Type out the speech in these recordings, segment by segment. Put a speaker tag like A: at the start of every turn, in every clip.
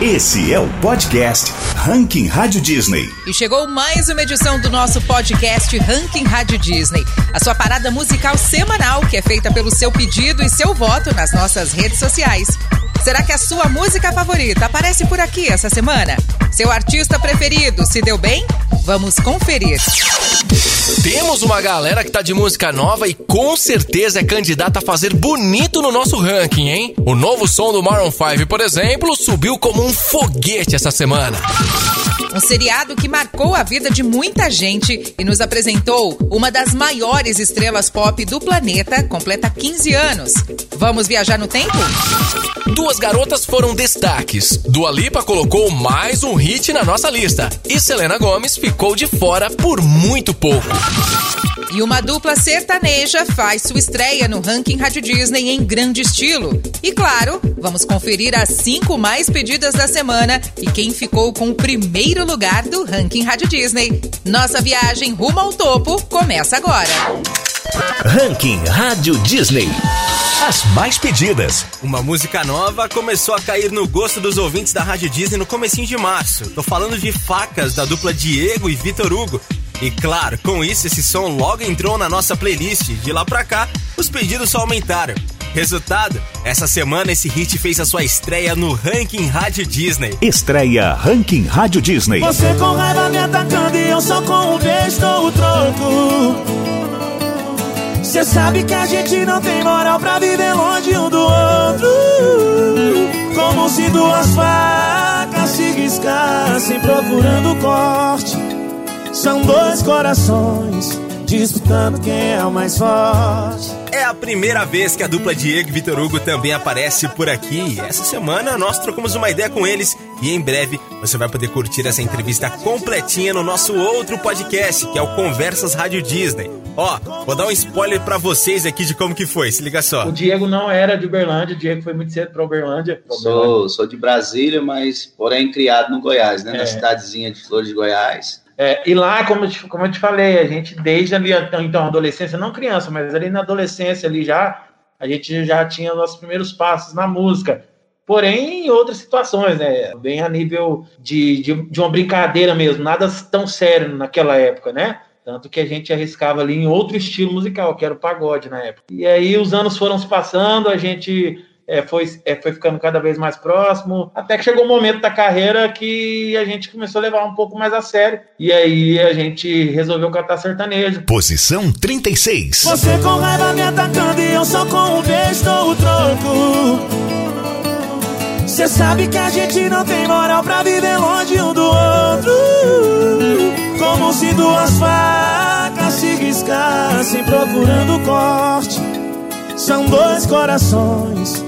A: Esse é o podcast Ranking Rádio Disney.
B: E chegou mais uma edição do nosso podcast Ranking Rádio Disney. A sua parada musical semanal que é feita pelo seu pedido e seu voto nas nossas redes sociais. Será que a sua música favorita aparece por aqui essa semana? Seu artista preferido se deu bem? Vamos conferir.
C: Temos uma galera que tá de música nova e com certeza é candidata a fazer bonito no nosso ranking, hein? O novo som do Maroon 5, por exemplo, subiu como um foguete essa semana.
B: Um seriado que marcou a vida de muita gente e nos apresentou uma das maiores estrelas pop do planeta, completa 15 anos. Vamos viajar no tempo?
C: Duas garotas foram destaques. Dua Lipa colocou mais um hit na nossa lista e Selena Gomes ficou de fora por muito pouco.
B: E uma dupla sertaneja faz sua estreia no ranking Rádio Disney em grande estilo. E claro, vamos conferir as cinco mais pedidas da semana e quem ficou com o primeiro lugar do ranking Rádio Disney. Nossa viagem rumo ao topo começa agora.
A: Ranking Rádio Disney. As mais pedidas.
D: Uma música nova começou a cair no gosto dos ouvintes da Rádio Disney no comecinho de março. Tô falando de Facas, da dupla Diego e Vitor Hugo. E claro, com isso esse som logo entrou na nossa playlist. De lá pra cá, os pedidos só aumentaram. Resultado, essa semana esse hit fez a sua estreia no Ranking Rádio Disney.
A: Estreia Ranking Rádio Disney.
E: Você com raiva me atacando e eu só com um beijo dou o troco. Cê sabe que a gente não tem moral pra viver longe um do outro. Como se duas facas se riscassem procurando corte. São dois corações disputando quem é o mais forte.
D: É a primeira vez que a dupla Diego e Vitor Hugo também aparece por aqui. Essa semana nós trocamos uma ideia com eles e em breve você vai poder curtir essa entrevista completinha no nosso outro podcast, que é o Conversas Rádio Disney. Ó, vou dar um spoiler para vocês aqui de como que foi, se liga só.
F: O Diego não era de Uberlândia, o Diego foi muito cedo para Uberlândia.
G: Sou, sou de Brasília, mas porém criado no Goiás, né? É. Na cidadezinha de Flores de Goiás.
F: É, e lá, como eu, te, como eu te falei, a gente desde ali, então, adolescência, não criança, mas ali na adolescência ali já, a gente já tinha nossos primeiros passos na música. Porém, em outras situações, né? Bem a nível de, de, de uma brincadeira mesmo, nada tão sério naquela época, né? Tanto que a gente arriscava ali em outro estilo musical, que era o pagode na época. E aí os anos foram se passando, a gente é, foi, é, foi ficando cada vez mais próximo, até que chegou um momento da carreira que a gente começou a levar um pouco mais a sério. E aí a gente resolveu cantar sertanejo.
A: Posição 36.
E: Você com raiva me atacando e eu só com um beijo dou o troco. Cê sabe que a gente não tem moral pra viver longe um do outro. Como se duas facas se riscassem procurando corte. São dois corações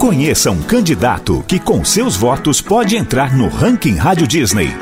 A: Conheça um candidato que com seus votos pode entrar no ranking Rádio Disney.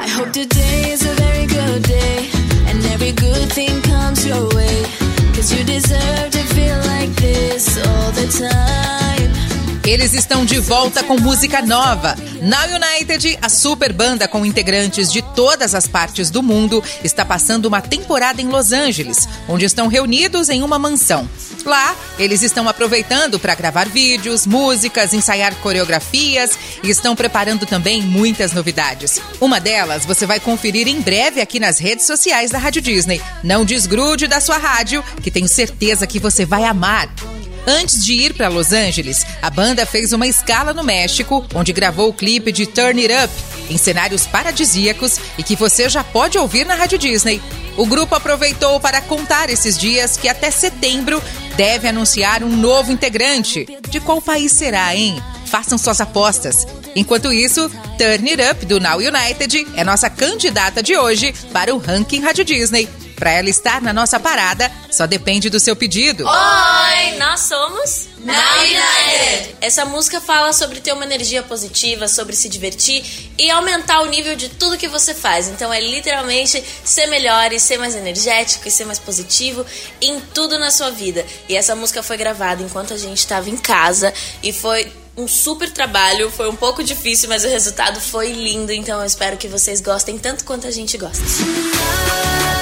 B: Eles estão de volta com música nova. Now United, a super banda com integrantes de todas as partes do mundo, está passando uma temporada em Los Angeles, onde estão reunidos em uma mansão. Lá, eles estão aproveitando para gravar vídeos, músicas, ensaiar coreografias e estão preparando também muitas novidades. Uma delas você vai conferir em breve aqui nas redes sociais da Rádio Disney. Não desgrude da sua rádio, que tenho certeza que você vai amar. Antes de ir para Los Angeles, a banda fez uma escala no México, onde gravou o clipe de Turn It Up, em cenários paradisíacos e que você já pode ouvir na Rádio Disney. O grupo aproveitou para contar esses dias que até setembro deve anunciar um novo integrante. De qual país será, hein? Façam suas apostas. Enquanto isso, Turn It Up do Now United é nossa candidata de hoje para o ranking Rádio Disney. Para ela estar na nossa parada, só depende do seu pedido.
H: Oi, nós somos Now United. Essa música fala sobre ter uma energia positiva, sobre se divertir e aumentar o nível de tudo que você faz. Então é literalmente ser melhor e ser mais energético e ser mais positivo em tudo na sua vida. E essa música foi gravada enquanto a gente estava em casa e foi um super trabalho, foi um pouco difícil, mas o resultado foi lindo, então eu espero que vocês gostem tanto quanto a gente gosta.
I: Low,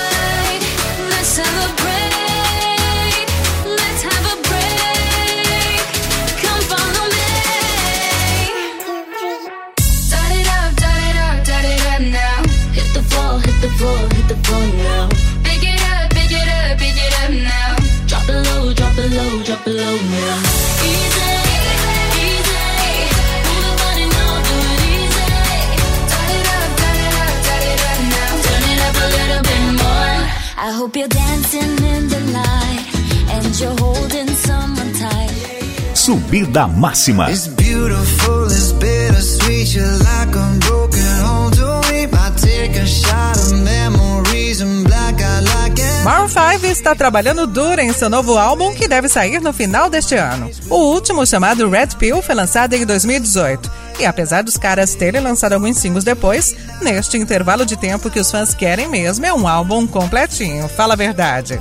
I: drop it low now.
A: Subida máxima.
E: It's beautiful, it's bittersweet. You're like a broken home to me. I take a shot of memories and black I like it.
J: Maroon 5 está trabalhando duro em seu novo álbum que deve sair no final deste ano. O último, chamado Red Pill, foi lançado em 2018. E apesar dos caras terem lançado alguns singles depois, neste intervalo de tempo que os fãs querem mesmo é um álbum completinho, fala a verdade.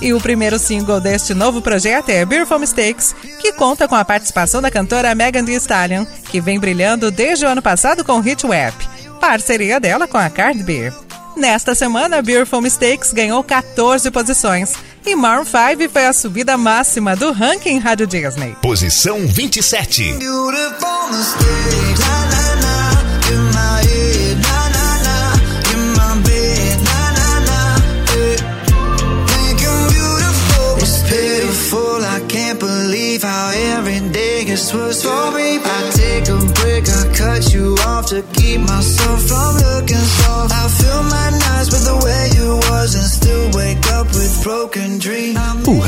J: E o primeiro single deste novo projeto é Beautiful Mistakes, que conta com a participação da cantora Megan Thee Stallion, que vem brilhando desde o ano passado com Hit Wap, parceria dela com a Cardi B. Nesta semana, Beautiful Mistakes ganhou 14 posições e Maroon 5 foi a subida máxima do ranking Rádio Disney.
A: Posição 27.
E: Beautiful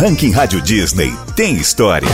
A: ranking Rádio Disney tem história.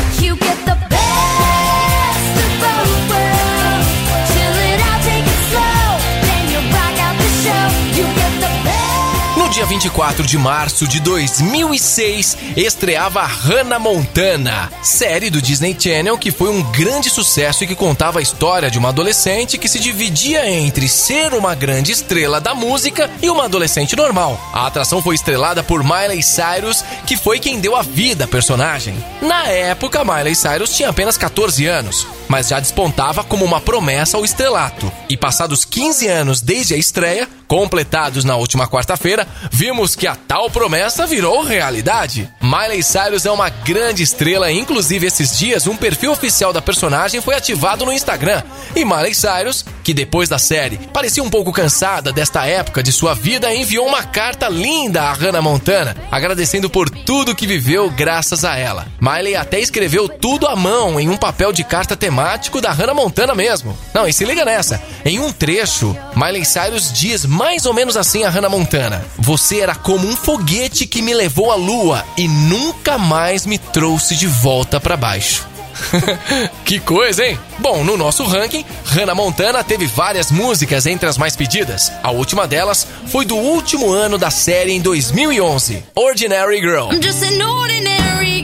C: Dia 24 de março de 2006, estreava Hannah Montana, série do Disney Channel que foi um grande sucesso e que contava a história de uma adolescente que se dividia entre ser uma grande estrela da música e uma adolescente normal. A atração foi estrelada por Miley Cyrus, que foi quem deu a vida à personagem. Na época, Miley Cyrus tinha apenas 14 anos, mas já despontava como uma promessa ao estrelato. E passados 15 anos desde a estreia, completados na última quarta-feira, vimos que a tal promessa virou realidade. Miley Cyrus é uma grande estrela, inclusive esses dias um perfil oficial da personagem foi ativado no Instagram. E Miley Cyrus, que depois da série parecia um pouco cansada desta época de sua vida, enviou uma carta linda a Hannah Montana, agradecendo por tudo que viveu graças a ela. Miley até escreveu tudo à mão em um papel de carta temático da Hannah Montana mesmo. Não, e se liga nessa. Em um trecho, Miley Cyrus diz mais ou menos assim a Hannah Montana: Você era como um foguete que me levou à lua e nunca mais me trouxe de volta para baixo. que coisa, hein? Bom, no nosso ranking, Hannah Montana teve várias músicas entre as mais pedidas. A última delas foi do último ano da série em 2011, Ordinary Girl.
I: I'm just an ordinary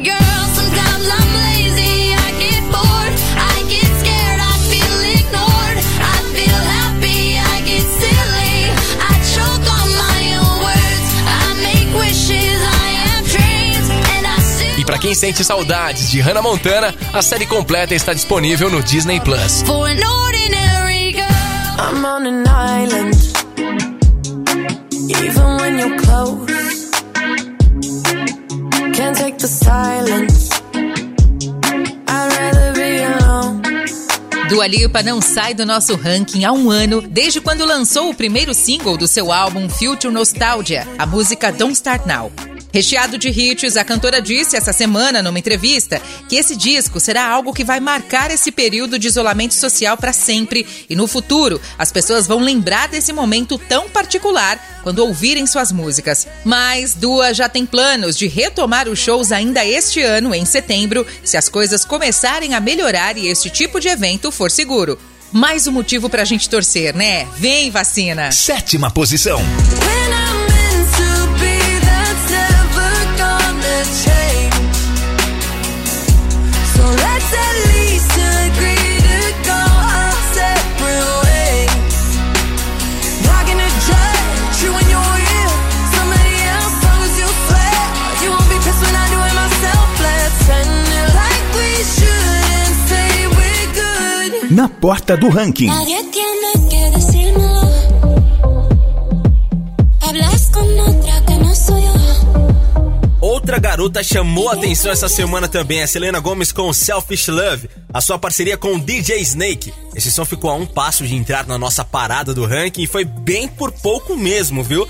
C: quem sente saudades de Hannah Montana, a série completa está disponível no Disney Plus.
B: Dua Lipa não sai do nosso ranking há um ano, desde quando lançou o primeiro single do seu álbum Future Nostalgia, a música Don't Start Now. Recheado de hits, a cantora disse essa semana numa entrevista que esse disco será algo que vai marcar esse período de isolamento social para sempre e no futuro as pessoas vão lembrar desse momento tão particular quando ouvirem suas músicas. Mas Dua já tem planos de retomar os shows ainda este ano, em setembro, se as coisas começarem a melhorar e este tipo de evento for seguro. Mais um motivo pra gente torcer, né? Vem vacina!
A: Sétima posição.
H: Na porta do ranking.
D: Outra garota chamou a atenção essa semana também, a Selena Gomes com Selfish Love, a sua parceria com o DJ Snake. Esse som ficou a um passo de entrar na nossa parada do ranking e foi bem por pouco mesmo, viu?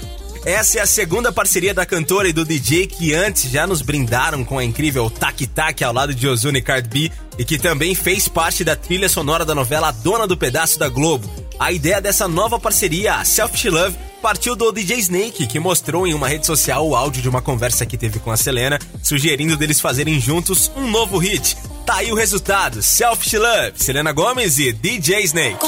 D: Essa é a segunda parceria da cantora e do DJ que antes já nos brindaram com a incrível Tac Tac ao lado de Ozuna e Card B e que também fez parte da trilha sonora da novela Dona do Pedaço da Globo. A ideia dessa nova parceria, a Selfish Love, partiu do DJ Snake, que mostrou em uma rede social o áudio de uma conversa que teve com a Selena, sugerindo deles fazerem juntos um novo hit. Tá aí o resultado: Selfish Love, Selena Gomez e DJ Snake.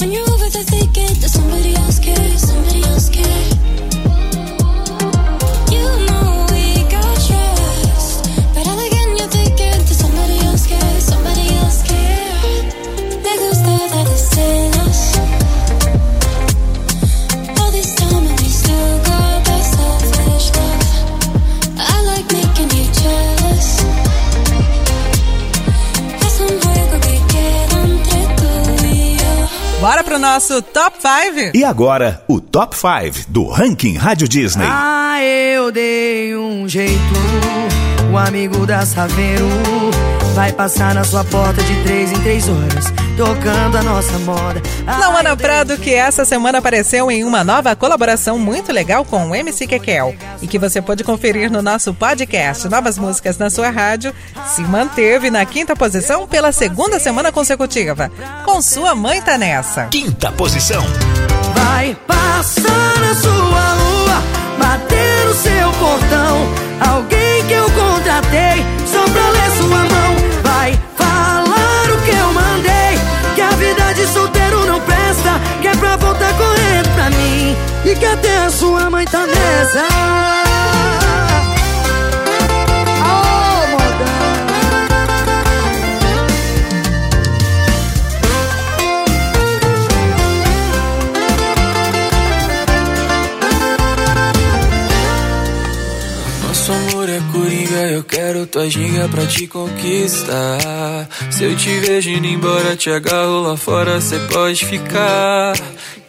I: When you're over the thicket
J: pro nosso top 5?
H: E agora, o Top 5 do Ranking Rádio Disney.
K: Ah, eu dei um jeito. O amigo da Saveiro vai passar na sua porta de três em três horas, tocando a nossa moda.
J: Lauana Prado, que essa semana apareceu em uma nova colaboração muito legal com o MC Kekel e que você pode conferir no nosso podcast Novas Músicas na sua rádio, se manteve na quinta posição pela segunda semana consecutiva. Com sua mãe tá nessa.
H: Quinta posição.
K: Vai passar na sua rua, bater no seu portão. Alguém que até a sua mãe tá nessa.
L: Nosso amor é coringa, eu quero tua ginga pra te conquistar. Se eu te vejo indo embora, te agarro lá fora, cê pode ficar.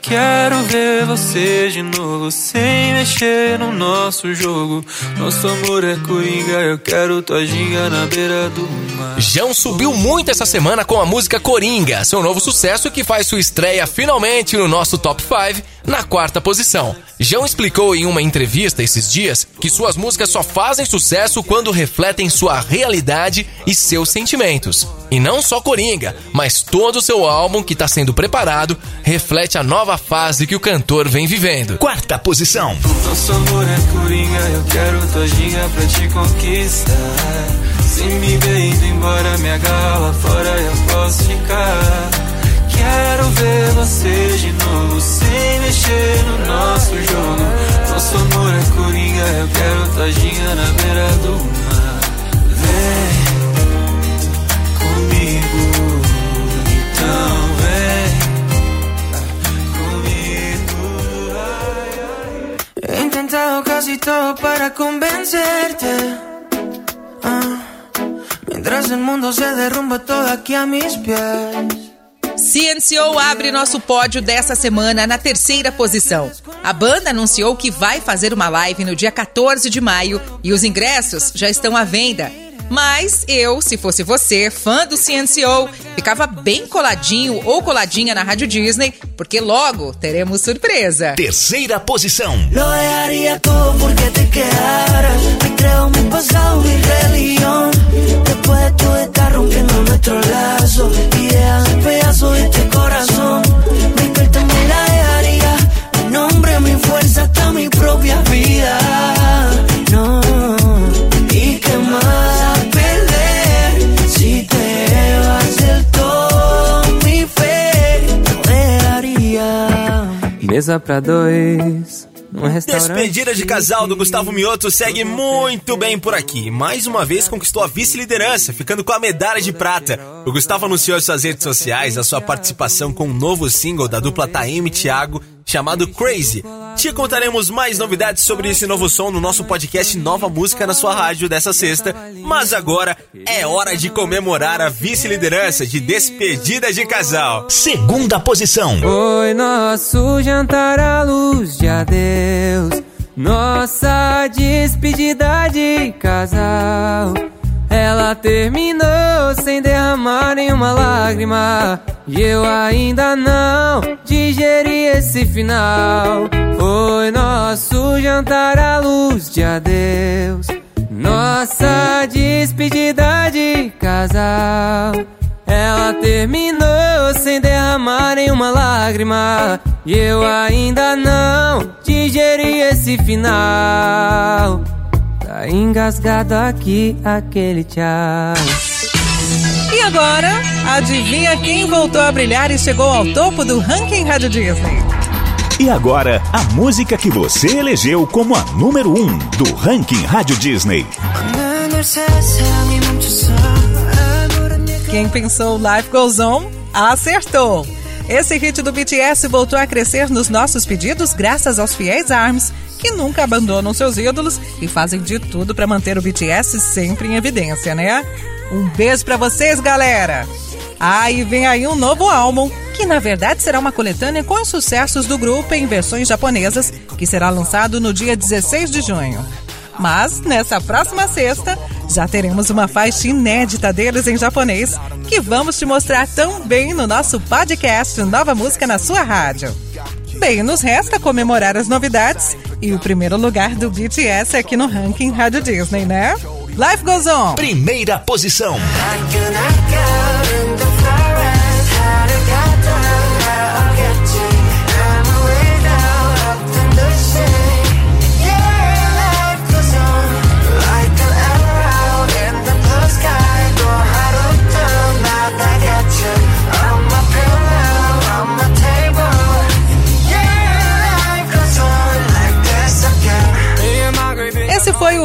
L: Quero ver você de novo, sem mexer no nosso jogo. Nosso amor é coringa, eu quero tua ginga na beira do mar.
C: Jão subiu muito essa semana com a música Coringa, seu novo sucesso que faz sua estreia finalmente no nosso Top 5, na quarta posição. Jão explicou em uma entrevista esses dias que suas músicas só fazem sucesso quando refletem sua realidade e seus sentimentos. E não só Coringa, mas todo o seu álbum que está sendo preparado reflete a nova fase que o cantor vem vivendo.
H: Quarta posição.
L: Nosso amor é coringa, eu quero tua ginga pra te conquistar. Se me ver indo embora, me agarra lá fora, eu posso ficar. Quero ver você de novo, sem mexer no nosso jogo. Nosso amor é coringa, eu quero tua ginga na beira do mar. Vem comigo, então vem comigo.
K: He intentado casi todo para convencerte. Ah, mientras el mundo se derrumba todo aquí a mis pies.
B: CNCO abre nosso pódio dessa semana na terceira posição. A banda anunciou que vai fazer uma live no dia 14 de maio e os ingressos já estão à venda. Mas eu, se fosse você, fã do CNCO, ficava bem coladinho ou coladinha na Rádio Disney, porque logo teremos surpresa.
H: Terceira posição.
L: Mesa dois.
D: Despedida de casal do Gustavo Mioto segue muito bem por aqui. Mais uma vez conquistou a vice-liderança, ficando com a medalha de prata. O Gustavo anunciou em suas redes sociais a sua participação com um novo single da dupla Taeme Thiago, chamado Crazy. Te contaremos mais novidades sobre esse novo som no nosso podcast Nova Música na sua rádio dessa sexta. Mas agora é hora de comemorar a vice-liderança de Despedida de Casal.
A: Segunda posição.
M: Foi nosso jantar à luz de adeus, nossa despedida de casal. Ela terminou sem derramar nenhuma lágrima. E eu ainda não digeri esse final. Foi nosso jantar à luz de adeus, nossa despedida de casal. Ela terminou sem derramar nenhuma lágrima. E eu ainda não digeri esse final. Tá engasgado aqui aquele tchau.
J: E agora, adivinha quem voltou a brilhar e chegou ao topo do ranking Rádio Disney?
A: E agora, a música que você elegeu como a número 1 um do ranking Rádio Disney.
J: Quem pensou Life Goes On acertou. Esse hit do BTS voltou a crescer nos nossos pedidos graças aos fiéis ARMS, que nunca abandonam seus ídolos e fazem de tudo para manter o BTS sempre em evidência, né? Um beijo para vocês, galera! Ah, e vem aí um novo álbum, que na verdade será uma coletânea com os sucessos do grupo em versões japonesas, que será lançado no dia 16 de junho. Mas nessa próxima sexta já teremos uma faixa inédita deles em japonês que vamos te mostrar também no nosso podcast Nova Música na sua rádio. Bem, nos resta comemorar as novidades e o primeiro lugar do BTS aqui no ranking Rádio Disney, né? Life Goes On!
A: Primeira posição.
J: Esse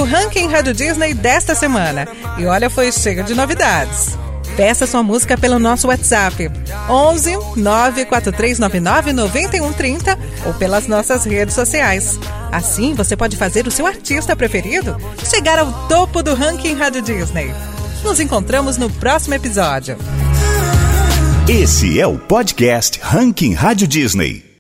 J: ranking Rádio Disney desta semana. E olha, foi cheio de novidades. Peça sua música pelo nosso WhatsApp 11 94399 9130 ou pelas nossas redes sociais. Assim você pode fazer o seu artista preferido chegar ao topo do ranking Rádio Disney. Nos encontramos no próximo episódio.
A: Esse é o podcast Ranking Rádio Disney.